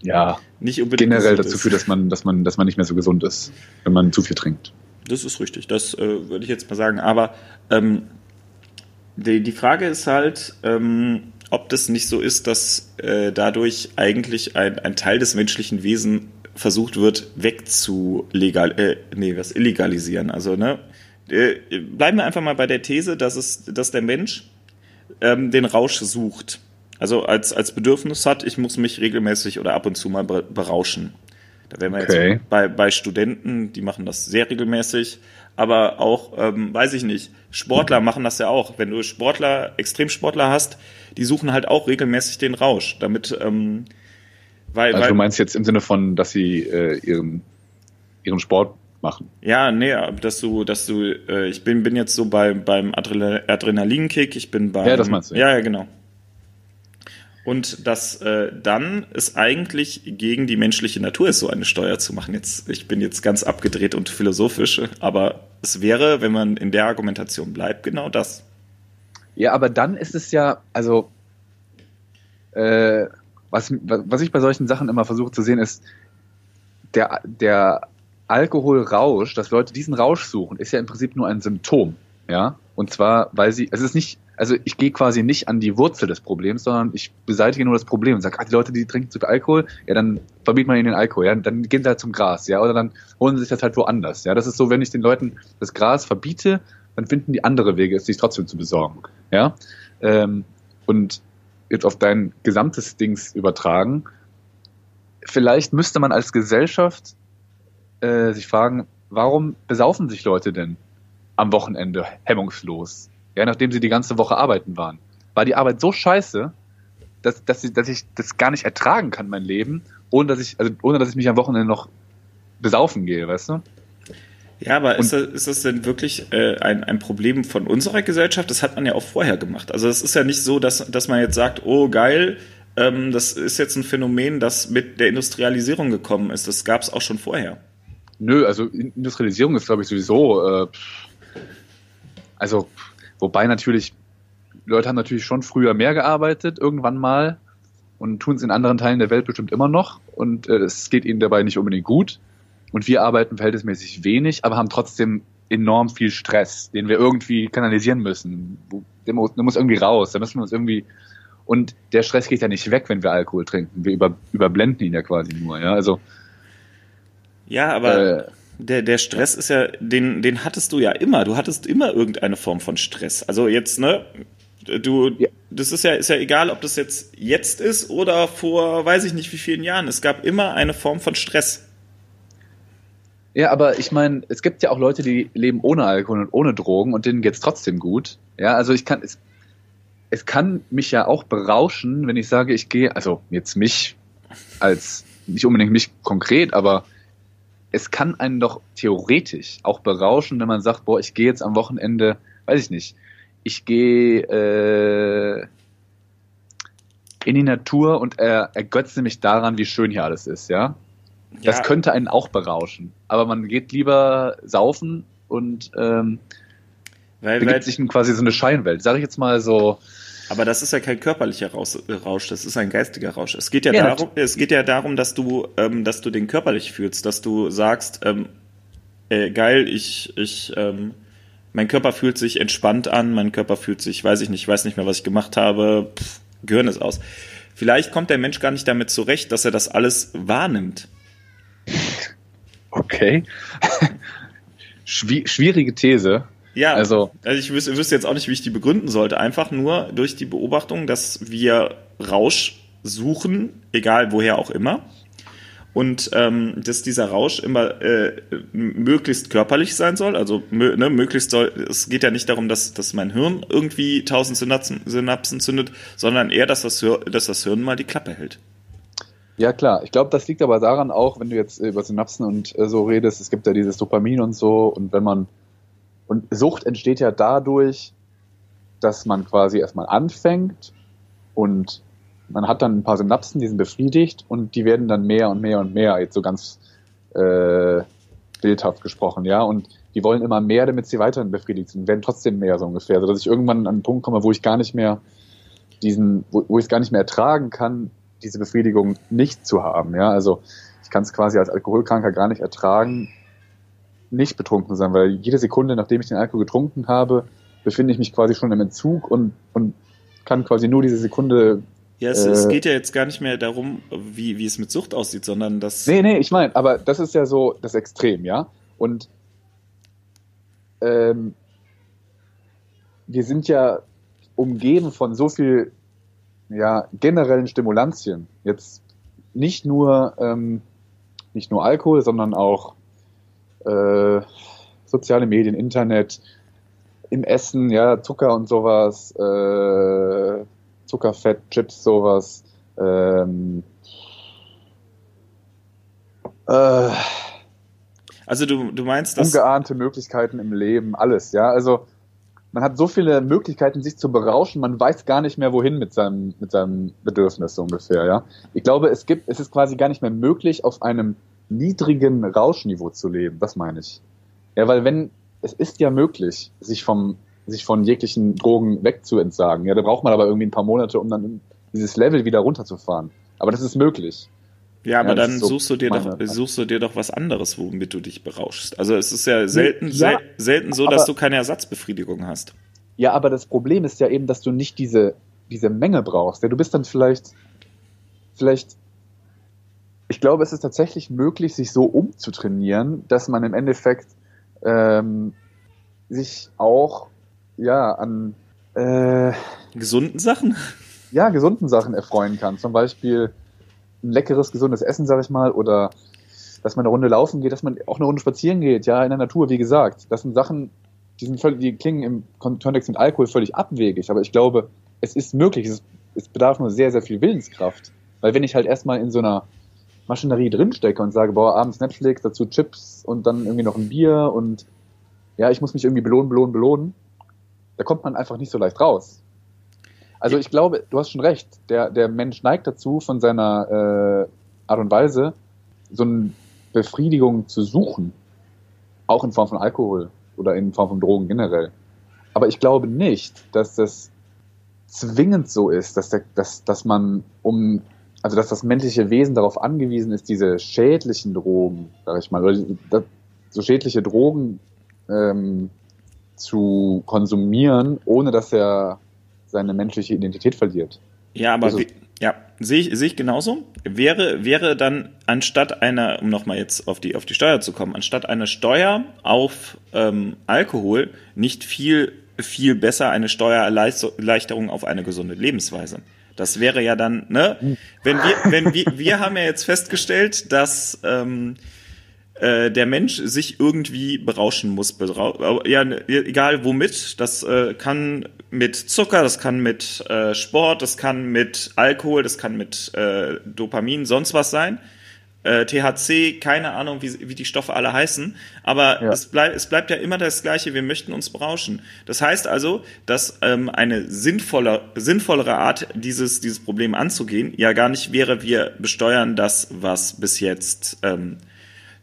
ja, generell dazu führt, dass man, dass man, dass man nicht mehr so gesund ist, wenn man zu viel trinkt. Das ist richtig, das äh, würde ich jetzt mal sagen. Aber ähm, die, die Frage ist halt, ähm, ob das nicht so ist, dass äh, dadurch eigentlich ein, ein Teil des menschlichen Wesens versucht wird, wegzulegal, äh, nee, was illegalisieren. Also, ne, äh, bleiben wir einfach mal bei der These, dass es, dass der Mensch ähm, den Rausch sucht. Also als, als Bedürfnis hat, ich muss mich regelmäßig oder ab und zu mal berauschen. Da wären wir okay. jetzt bei, bei Studenten, die machen das sehr regelmäßig, aber auch, ähm, weiß ich nicht, Sportler machen das ja auch. Wenn du Sportler, Extremsportler hast, die suchen halt auch regelmäßig den Rausch, damit, ähm, weil, also weil, du meinst jetzt im Sinne von, dass sie äh, ihren, ihren Sport machen. Ja, nee, dass du, dass du, äh, ich bin, bin jetzt so bei, beim Adrenalinkick, ich bin beim. Ja, das meinst du. Ja, ja, genau und dass äh, dann es eigentlich gegen die menschliche Natur ist, so eine Steuer zu machen. Jetzt, ich bin jetzt ganz abgedreht und philosophisch, aber es wäre, wenn man in der Argumentation bleibt, genau das. Ja, aber dann ist es ja, also äh, was, was ich bei solchen Sachen immer versuche zu sehen, ist, der, der Alkoholrausch, dass Leute diesen Rausch suchen, ist ja im Prinzip nur ein Symptom. Ja, und zwar, weil sie, es ist nicht, also ich gehe quasi nicht an die Wurzel des Problems, sondern ich beseitige nur das Problem und sage, ah, die Leute, die trinken zu viel Alkohol, ja, dann verbietet man ihnen den Alkohol, ja, dann gehen sie halt zum Gras, ja, oder dann holen sie sich das halt woanders, ja. Das ist so, wenn ich den Leuten das Gras verbiete, dann finden die andere Wege, es sich trotzdem zu besorgen, ja. Ähm, und jetzt auf dein gesamtes Dings übertragen, vielleicht müsste man als Gesellschaft äh, sich fragen, warum besaufen sich Leute denn am Wochenende hemmungslos? Ja, nachdem sie die ganze Woche arbeiten waren. War die Arbeit so scheiße, dass, dass, ich, dass ich das gar nicht ertragen kann, mein Leben, ohne dass ich, also ohne dass ich mich am Wochenende noch besaufen gehe, weißt du? Ja, aber ist das, ist das denn wirklich äh, ein, ein Problem von unserer Gesellschaft? Das hat man ja auch vorher gemacht. Also es ist ja nicht so, dass, dass man jetzt sagt, oh geil, ähm, das ist jetzt ein Phänomen, das mit der Industrialisierung gekommen ist. Das gab es auch schon vorher. Nö, also Industrialisierung ist, glaube ich, sowieso. Äh, also, wobei natürlich, Leute haben natürlich schon früher mehr gearbeitet, irgendwann mal, und tun es in anderen Teilen der Welt bestimmt immer noch. Und äh, es geht ihnen dabei nicht unbedingt gut. Und wir arbeiten verhältnismäßig wenig, aber haben trotzdem enorm viel Stress, den wir irgendwie kanalisieren müssen. Der muss, der muss irgendwie raus, da müssen wir uns irgendwie. Und der Stress geht ja nicht weg, wenn wir Alkohol trinken. Wir über, überblenden ihn ja quasi nur, ja. Also. Ja, aber äh, der, der Stress ist ja, den, den hattest du ja immer. Du hattest immer irgendeine Form von Stress. Also jetzt, ne? Du, ja. das ist ja, ist ja egal, ob das jetzt jetzt ist oder vor, weiß ich nicht wie vielen Jahren. Es gab immer eine Form von Stress. Ja, aber ich meine, es gibt ja auch Leute, die leben ohne Alkohol und ohne Drogen und denen geht's trotzdem gut. Ja, also ich kann, es, es kann mich ja auch berauschen, wenn ich sage, ich gehe, also jetzt mich als, nicht unbedingt mich konkret, aber es kann einen doch theoretisch auch berauschen, wenn man sagt, boah, ich gehe jetzt am Wochenende, weiß ich nicht, ich gehe äh, in die Natur und er, ergötze mich daran, wie schön hier alles ist, ja. Das ja. könnte einen auch berauschen. Aber man geht lieber saufen und ähm, weil, begibt weil, sich quasi so eine Scheinwelt. Sag ich jetzt mal so. Aber das ist ja kein körperlicher Rausch, das ist ein geistiger Rausch. Es geht ja, ja darum, es geht ja darum, dass du, ähm, dass du den körperlich fühlst, dass du sagst, ähm, äh, geil, ich, ich, ähm, mein Körper fühlt sich entspannt an, mein Körper fühlt sich, weiß ich nicht, weiß nicht mehr, was ich gemacht habe, pff, Gehirn ist aus. Vielleicht kommt der Mensch gar nicht damit zurecht, dass er das alles wahrnimmt. Okay. Schwierige These. Ja, also, also ich wüsste, wüsste jetzt auch nicht, wie ich die begründen sollte. Einfach nur durch die Beobachtung, dass wir Rausch suchen, egal woher auch immer. Und ähm, dass dieser Rausch immer äh, möglichst körperlich sein soll. Also ne, möglichst soll, es geht ja nicht darum, dass, dass mein Hirn irgendwie tausend Synapsen, Synapsen zündet, sondern eher, dass das, dass das Hirn mal die Klappe hält. Ja, klar. Ich glaube, das liegt aber daran auch, wenn du jetzt über Synapsen und äh, so redest, es gibt ja dieses Dopamin und so und wenn man und Sucht entsteht ja dadurch, dass man quasi erstmal anfängt und man hat dann ein paar Synapsen, die sind befriedigt und die werden dann mehr und mehr und mehr, jetzt so ganz äh, bildhaft gesprochen, ja, und die wollen immer mehr, damit sie weiterhin befriedigt sind, werden trotzdem mehr so ungefähr, sodass ich irgendwann an einen Punkt komme, wo ich gar nicht mehr diesen, wo, wo ich es gar nicht mehr ertragen kann, diese Befriedigung nicht zu haben. Ja, also ich kann es quasi als Alkoholkranker gar nicht ertragen, nicht betrunken sein, weil jede Sekunde, nachdem ich den Alkohol getrunken habe, befinde ich mich quasi schon im Entzug und, und kann quasi nur diese Sekunde. Ja, es, äh, es geht ja jetzt gar nicht mehr darum, wie, wie es mit Sucht aussieht, sondern das. Nee, nee, ich meine, aber das ist ja so das Extrem, ja. Und ähm, wir sind ja umgeben von so viel ja, generellen Stimulantien. Jetzt nicht nur, ähm, nicht nur Alkohol, sondern auch äh, soziale Medien, Internet, im Essen, ja, Zucker und sowas, äh, Zuckerfett, Chips, sowas. Ähm, äh, also du, du meinst, dass... Ungeahnte Möglichkeiten im Leben, alles, ja. Also man hat so viele Möglichkeiten, sich zu berauschen, man weiß gar nicht mehr, wohin mit seinem, mit seinem Bedürfnis so ungefähr, ja. Ich glaube, es gibt, es ist quasi gar nicht mehr möglich, auf einem niedrigen Rauschniveau zu leben, das meine ich. Ja, weil wenn, es ist ja möglich, sich vom, sich von jeglichen Drogen wegzuentsagen. Ja, da braucht man aber irgendwie ein paar Monate, um dann dieses Level wieder runterzufahren. Aber das ist möglich. Ja, aber ja, dann so suchst du dir doch suchst du dir doch was anderes, womit du dich berauschst. Also es ist ja selten ja, sel selten so, dass du keine Ersatzbefriedigung hast. Ja, aber das Problem ist ja eben, dass du nicht diese diese Menge brauchst. Ja, du bist dann vielleicht vielleicht ich glaube, es ist tatsächlich möglich, sich so umzutrainieren, dass man im Endeffekt ähm, sich auch ja an äh, gesunden Sachen ja gesunden Sachen erfreuen kann. Zum Beispiel ein leckeres, gesundes Essen, sag ich mal, oder dass man eine Runde laufen geht, dass man auch eine Runde spazieren geht, ja, in der Natur, wie gesagt. Das sind Sachen, die sind völlig, die klingen im Kontext mit Alkohol völlig abwegig, aber ich glaube, es ist möglich, es, es bedarf nur sehr, sehr viel Willenskraft. Weil wenn ich halt erstmal in so einer, Maschinerie drinstecke und sage, boah, abends Netflix, dazu Chips und dann irgendwie noch ein Bier und ja, ich muss mich irgendwie belohnen, belohnen, belohnen, da kommt man einfach nicht so leicht raus. Also ich glaube, du hast schon recht, der, der Mensch neigt dazu, von seiner äh, Art und Weise so eine Befriedigung zu suchen, auch in Form von Alkohol oder in Form von Drogen generell. Aber ich glaube nicht, dass das zwingend so ist, dass, der, dass, dass man um, also dass das menschliche Wesen darauf angewiesen ist, diese schädlichen Drogen, sag ich mal, oder so schädliche Drogen ähm, zu konsumieren, ohne dass er seine menschliche Identität verliert. Ja, aber also, ja, sehe ich, sehe ich genauso. Wäre, wäre dann anstatt einer, um nochmal jetzt auf die, auf die Steuer zu kommen, anstatt einer Steuer auf ähm, Alkohol nicht viel, viel besser eine Steuererleichterung auf eine gesunde Lebensweise. Das wäre ja dann, ne? Wenn wir, wenn wir, wir haben ja jetzt festgestellt, dass ähm, äh, der Mensch sich irgendwie berauschen muss. Berau ja, egal womit. Das äh, kann mit Zucker, das kann mit äh, Sport, das kann mit Alkohol, das kann mit äh, Dopamin, sonst was sein. Äh, THC, keine Ahnung, wie, wie die Stoffe alle heißen, aber ja. es, bleib, es bleibt ja immer das Gleiche, wir möchten uns berauschen. Das heißt also, dass ähm, eine sinnvolle, sinnvollere Art, dieses, dieses Problem anzugehen, ja gar nicht wäre, wir besteuern das, was bis jetzt ähm,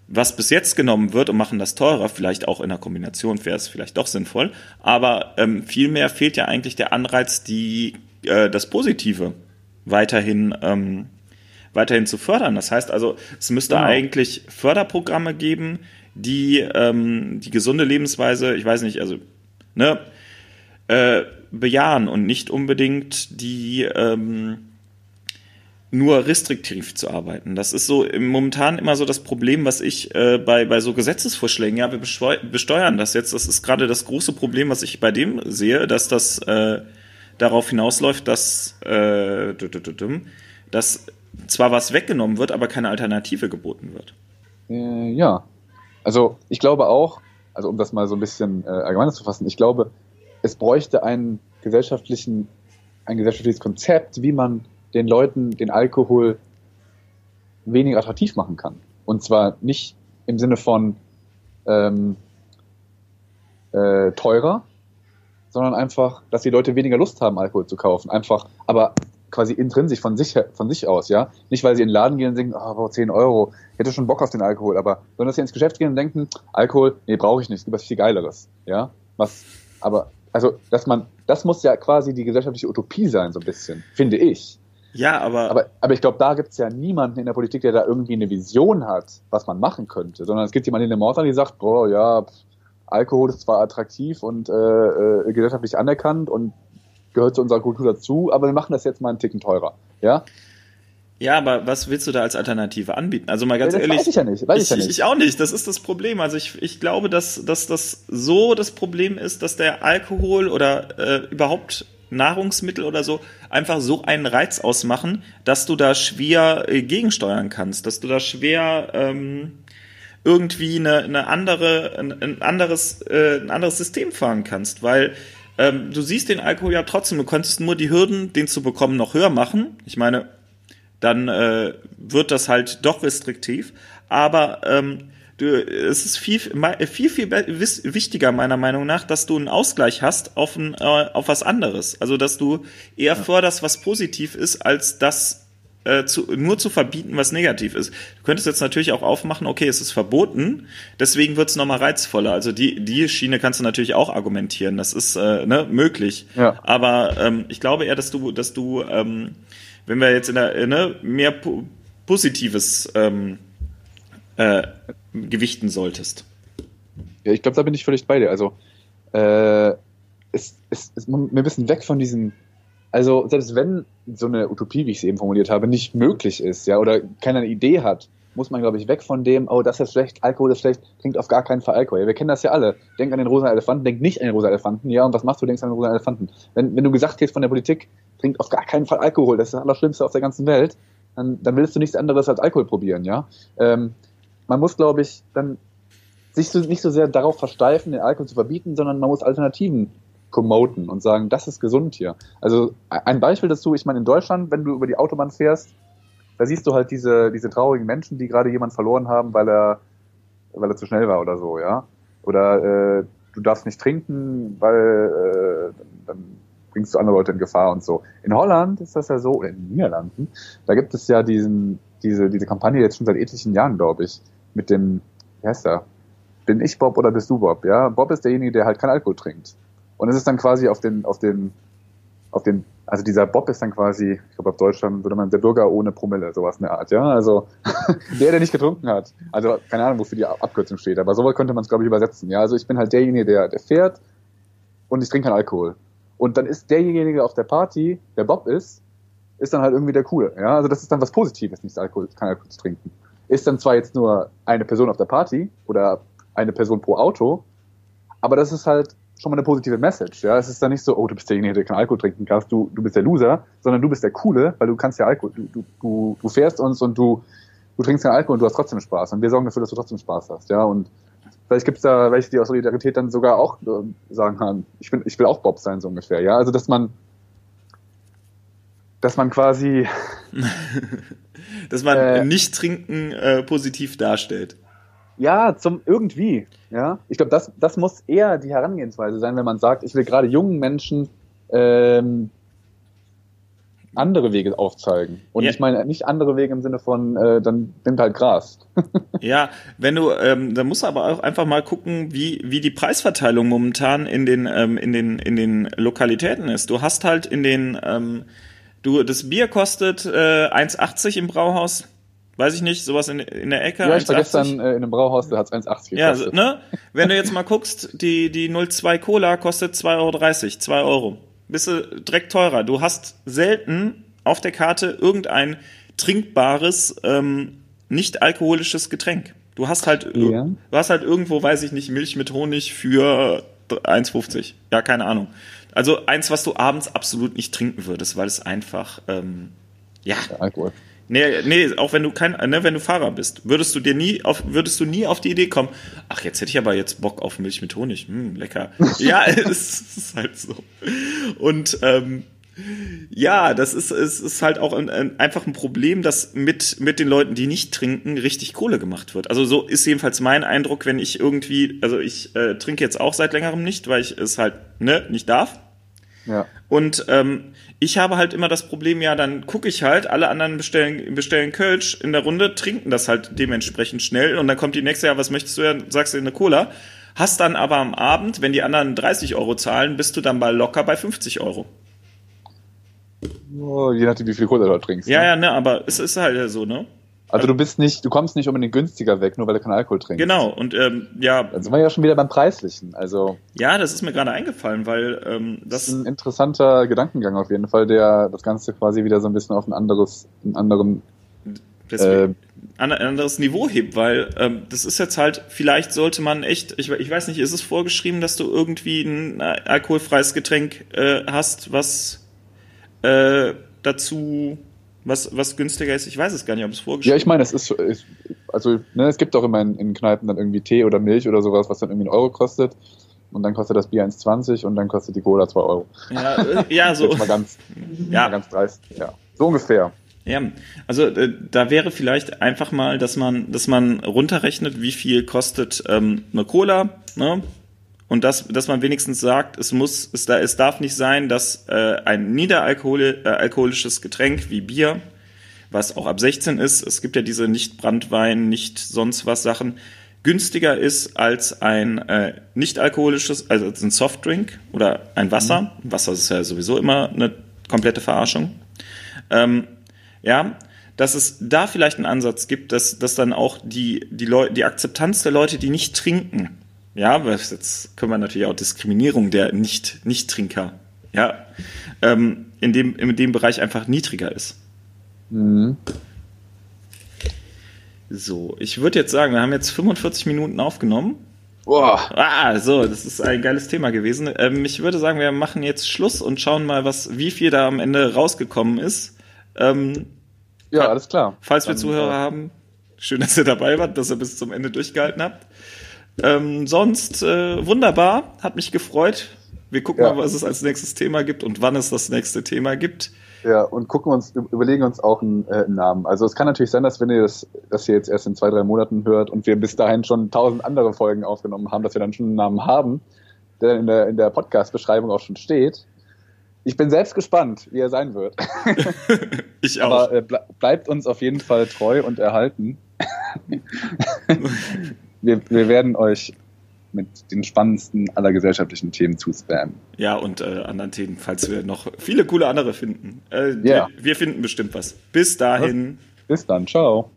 was bis jetzt genommen wird und machen das teurer, vielleicht auch in der Kombination wäre es vielleicht doch sinnvoll, aber ähm, vielmehr fehlt ja eigentlich der Anreiz, die, äh, das Positive weiterhin, ähm, weiterhin zu fördern. Das heißt also, es müsste genau. eigentlich Förderprogramme geben, die ähm, die gesunde Lebensweise, ich weiß nicht, also ne, äh, bejahen und nicht unbedingt die ähm, nur restriktiv zu arbeiten. Das ist so momentan immer so das Problem, was ich äh, bei, bei so Gesetzesvorschlägen, ja, wir besteuern das jetzt. Das ist gerade das große Problem, was ich bei dem sehe, dass das äh, darauf hinausläuft, dass, äh, dass zwar was weggenommen wird, aber keine Alternative geboten wird. Äh, ja, also ich glaube auch, also um das mal so ein bisschen äh, allgemeiner zu fassen, ich glaube, es bräuchte einen gesellschaftlichen, ein gesellschaftliches Konzept, wie man den Leuten den Alkohol weniger attraktiv machen kann. Und zwar nicht im Sinne von ähm, äh, teurer, sondern einfach, dass die Leute weniger Lust haben, Alkohol zu kaufen. Einfach, aber quasi intrinsisch von sich, von sich aus, ja. Nicht, weil sie in den Laden gehen und denken, oh, 10 Euro, ich hätte schon Bock auf den Alkohol, aber, sondern dass sie ins Geschäft gehen und denken, Alkohol, nee, brauche ich nicht, es gibt was viel Geileres, ja. Was, aber, also, dass man, das muss ja quasi die gesellschaftliche Utopie sein, so ein bisschen, finde ich. Ja, aber. Aber, aber ich glaube, da gibt es ja niemanden in der Politik, der da irgendwie eine Vision hat, was man machen könnte, sondern es gibt jemanden in der Mordern, die sagt, boah, ja, Alkohol ist zwar attraktiv und äh, äh, gesellschaftlich anerkannt und gehört zu unserer Kultur dazu, aber wir machen das jetzt mal einen Ticken teurer. Ja? Ja, aber was willst du da als Alternative anbieten? Also mal ganz ja, ehrlich. Weiß ich ja nicht. Weiß ich, ich, ja nicht. ich auch nicht. Das ist das Problem. Also ich, ich glaube, dass, dass das so das Problem ist, dass der Alkohol oder äh, überhaupt Nahrungsmittel oder so einfach so einen Reiz ausmachen, dass du da schwer äh, gegensteuern kannst, dass du da schwer ähm, irgendwie eine, eine andere, ein, ein anderes, äh, ein anderes System fahren kannst, weil ähm, du siehst den Alkohol ja trotzdem, du könntest nur die Hürden, den zu bekommen, noch höher machen. Ich meine, dann äh, wird das halt doch restriktiv, aber ähm, du, es ist viel, viel, viel wichtiger meiner Meinung nach, dass du einen Ausgleich hast auf, ein, äh, auf was anderes. Also, dass du eher ja. förderst, was positiv ist, als das äh, zu, nur zu verbieten, was negativ ist. Du könntest jetzt natürlich auch aufmachen, okay, es ist verboten, deswegen wird es nochmal reizvoller. Also die, die Schiene kannst du natürlich auch argumentieren, das ist äh, ne, möglich. Ja. Aber ähm, ich glaube eher, dass du, dass du, ähm, wenn wir jetzt in der, ne, mehr Positives ähm, äh, gewichten solltest. Ja, ich glaube, da bin ich völlig bei dir. Also, äh, es, es, es, wir müssen weg von diesen, also selbst wenn so eine Utopie, wie ich sie eben formuliert habe, nicht möglich ist, ja, oder keiner eine Idee hat, muss man, glaube ich, weg von dem, oh, das ist schlecht, Alkohol ist schlecht, trinkt auf gar keinen Fall Alkohol. Ja, wir kennen das ja alle. Denk an den rosa Elefanten, denk nicht an den rosa Elefanten. Ja, und was machst du, denkst an den rosa Elefanten? Wenn, wenn du gesagt hast von der Politik, trinkt auf gar keinen Fall Alkohol, das ist das Allerschlimmste auf der ganzen Welt, dann, dann willst du nichts anderes als Alkohol probieren, ja. Ähm, man muss, glaube ich, dann sich so, nicht so sehr darauf versteifen, den Alkohol zu verbieten, sondern man muss Alternativen promoten und sagen, das ist gesund hier. Also ein Beispiel dazu, ich meine, in Deutschland, wenn du über die Autobahn fährst, da siehst du halt diese, diese traurigen Menschen, die gerade jemand verloren haben, weil er, weil er zu schnell war oder so, ja. Oder äh, du darfst nicht trinken, weil äh, dann bringst du andere Leute in Gefahr und so. In Holland ist das ja so, oder in den Niederlanden, da gibt es ja diesen, diese, diese Kampagne jetzt schon seit etlichen Jahren, glaube ich, mit dem, wie heißt der? Bin ich Bob oder bist du Bob? Ja, Bob ist derjenige, der halt kein Alkohol trinkt. Und es ist dann quasi auf den, auf den, auf den, also dieser Bob ist dann quasi, ich glaube auf Deutschland würde man der Bürger ohne Promille, sowas in Art, ja. Also der, der nicht getrunken hat. Also keine Ahnung, wofür die Abkürzung steht, aber so könnte man es, glaube ich, übersetzen. Ja, also ich bin halt derjenige, der, der fährt und ich trinke keinen Alkohol. Und dann ist derjenige auf der Party, der Bob ist, ist dann halt irgendwie der Coole. Ja, also das ist dann was Positives, nicht Alkohol, kein Alkohol zu trinken. Ist dann zwar jetzt nur eine Person auf der Party oder eine Person pro Auto, aber das ist halt schon mal eine positive Message. Ja, es ist dann nicht so, oh, du bist derjenige, der kein Alkohol trinken kannst, du, du bist der Loser, sondern du bist der Coole, weil du kannst ja Alkohol, du, du, du fährst uns und du, du trinkst keinen Alkohol und du hast trotzdem Spaß. Und wir sorgen dafür, dass du trotzdem Spaß hast. Ja, und vielleicht gibt's da welche, die aus Solidarität dann sogar auch äh, sagen haben, ich will, ich will auch Bob sein, so ungefähr. Ja, also dass man, dass man quasi, dass man äh, nicht trinken äh, positiv darstellt. Ja, zum irgendwie. Ja, ich glaube, das, das muss eher die Herangehensweise sein, wenn man sagt, ich will gerade jungen Menschen ähm, andere Wege aufzeigen. Und ja. ich meine nicht andere Wege im Sinne von, äh, dann nimmt halt Gras. ja, wenn du, ähm, da musst du aber auch einfach mal gucken, wie, wie die Preisverteilung momentan in den, ähm, in den, in den Lokalitäten ist. Du hast halt in den, ähm, du, das Bier kostet äh, 1,80 im Brauhaus weiß ich nicht, sowas in, in der Ecke. Ja, ich war gestern äh, in einem Brauhaus, da hat es 1,80 gekostet. Ja, ne? Wenn du jetzt mal guckst, die, die 02 Cola kostet 2,30 Euro, 2 Euro. Bist du direkt teurer. Du hast selten auf der Karte irgendein trinkbares, ähm, nicht alkoholisches Getränk. Du hast halt, ja. du hast halt irgendwo, weiß ich nicht, Milch mit Honig für 1,50. Ja, keine Ahnung. Also eins, was du abends absolut nicht trinken würdest, weil es einfach, ähm, ja, ja Alkohol. Nee, nee, auch wenn du kein, ne, wenn du Fahrer bist, würdest du dir nie auf, würdest du nie auf die Idee kommen, ach, jetzt hätte ich aber jetzt Bock auf Milch mit Honig. Hm, lecker. ja, es ist halt so. Und ähm, ja, das ist, es ist halt auch ein, ein, einfach ein Problem, dass mit, mit den Leuten, die nicht trinken, richtig Kohle gemacht wird. Also so ist jedenfalls mein Eindruck, wenn ich irgendwie, also ich äh, trinke jetzt auch seit längerem nicht, weil ich es halt ne, nicht darf. Ja. Und ähm, ich habe halt immer das Problem, ja, dann gucke ich halt, alle anderen bestellen, bestellen Kölsch in der Runde, trinken das halt dementsprechend schnell und dann kommt die nächste, ja, was möchtest du ja, sagst du eine Cola. Hast dann aber am Abend, wenn die anderen 30 Euro zahlen, bist du dann mal locker bei 50 Euro. Oh, je nachdem, wie viel Cola du trinkst. Ja, ne? ja, ne, aber es ist halt so, ne? Also du bist nicht, du kommst nicht unbedingt günstiger weg, nur weil du keinen Alkohol trinkst. Genau, und ähm, ja. Dann sind wir ja schon wieder beim Preislichen. Also. Ja, das ist mir gerade eingefallen, weil ähm, das, ist ein interessanter Gedankengang auf jeden Fall, der das Ganze quasi wieder so ein bisschen auf ein anderes, einen anderen Deswegen, äh, ein anderes Niveau hebt, weil ähm, das ist jetzt halt, vielleicht sollte man echt, ich, ich weiß nicht, ist es vorgeschrieben, dass du irgendwie ein alkoholfreies Getränk äh, hast, was äh, dazu was, was günstiger ist. Ich weiß es gar nicht, ob es vorgeschrieben ist. Ja, ich meine, es ist, ist also ne, es gibt auch immer in, in Kneipen dann irgendwie Tee oder Milch oder sowas, was dann irgendwie einen Euro kostet. Und dann kostet das Bier 1,20 und dann kostet die Cola 2 Euro. Ja, äh, ja so. Jetzt mal ganz, ja. mal ganz dreist. Ja, so ungefähr. Ja, also äh, da wäre vielleicht einfach mal, dass man, dass man runterrechnet, wie viel kostet ähm, eine Cola, ne? Und dass, dass man wenigstens sagt, es muss, es, da, es darf nicht sein, dass äh, ein niederalkoholisches äh, Getränk wie Bier, was auch ab 16 ist, es gibt ja diese nicht Brandwein, nicht sonst was Sachen, günstiger ist als ein äh, nicht alkoholisches, also ein Softdrink oder ein Wasser. Mhm. Wasser ist ja sowieso immer eine komplette Verarschung. Ähm, ja, dass es da vielleicht einen Ansatz gibt, dass, dass dann auch die, die, Leu die Akzeptanz der Leute, die nicht trinken, ja, jetzt können wir natürlich auch Diskriminierung der Nicht, Nicht-Trinker, ja, ähm, in, dem, in dem Bereich einfach niedriger ist. Mhm. So, ich würde jetzt sagen, wir haben jetzt 45 Minuten aufgenommen. Boah. Ah, so, das ist ein geiles Thema gewesen. Ähm, ich würde sagen, wir machen jetzt Schluss und schauen mal, was, wie viel da am Ende rausgekommen ist. Ähm, ja, alles klar. Falls wir Dann, Zuhörer äh, haben, schön, dass ihr dabei wart, dass ihr bis zum Ende durchgehalten habt. Ähm, sonst äh, wunderbar, hat mich gefreut. Wir gucken ja. mal, was es als nächstes Thema gibt und wann es das nächste Thema gibt. Ja, und gucken uns, überlegen uns auch einen, äh, einen, Namen. Also es kann natürlich sein, dass wenn ihr das, das hier jetzt erst in zwei, drei Monaten hört und wir bis dahin schon tausend andere Folgen aufgenommen haben, dass wir dann schon einen Namen haben, der in der, in der Podcast-Beschreibung auch schon steht. Ich bin selbst gespannt, wie er sein wird. ich auch. Aber äh, bleibt uns auf jeden Fall treu und erhalten. wir, wir werden euch mit den spannendsten aller gesellschaftlichen Themen zu spammen. Ja, und äh, anderen Themen, falls wir noch viele coole andere finden. Äh, yeah. wir, wir finden bestimmt was. Bis dahin. Bis dann, ciao.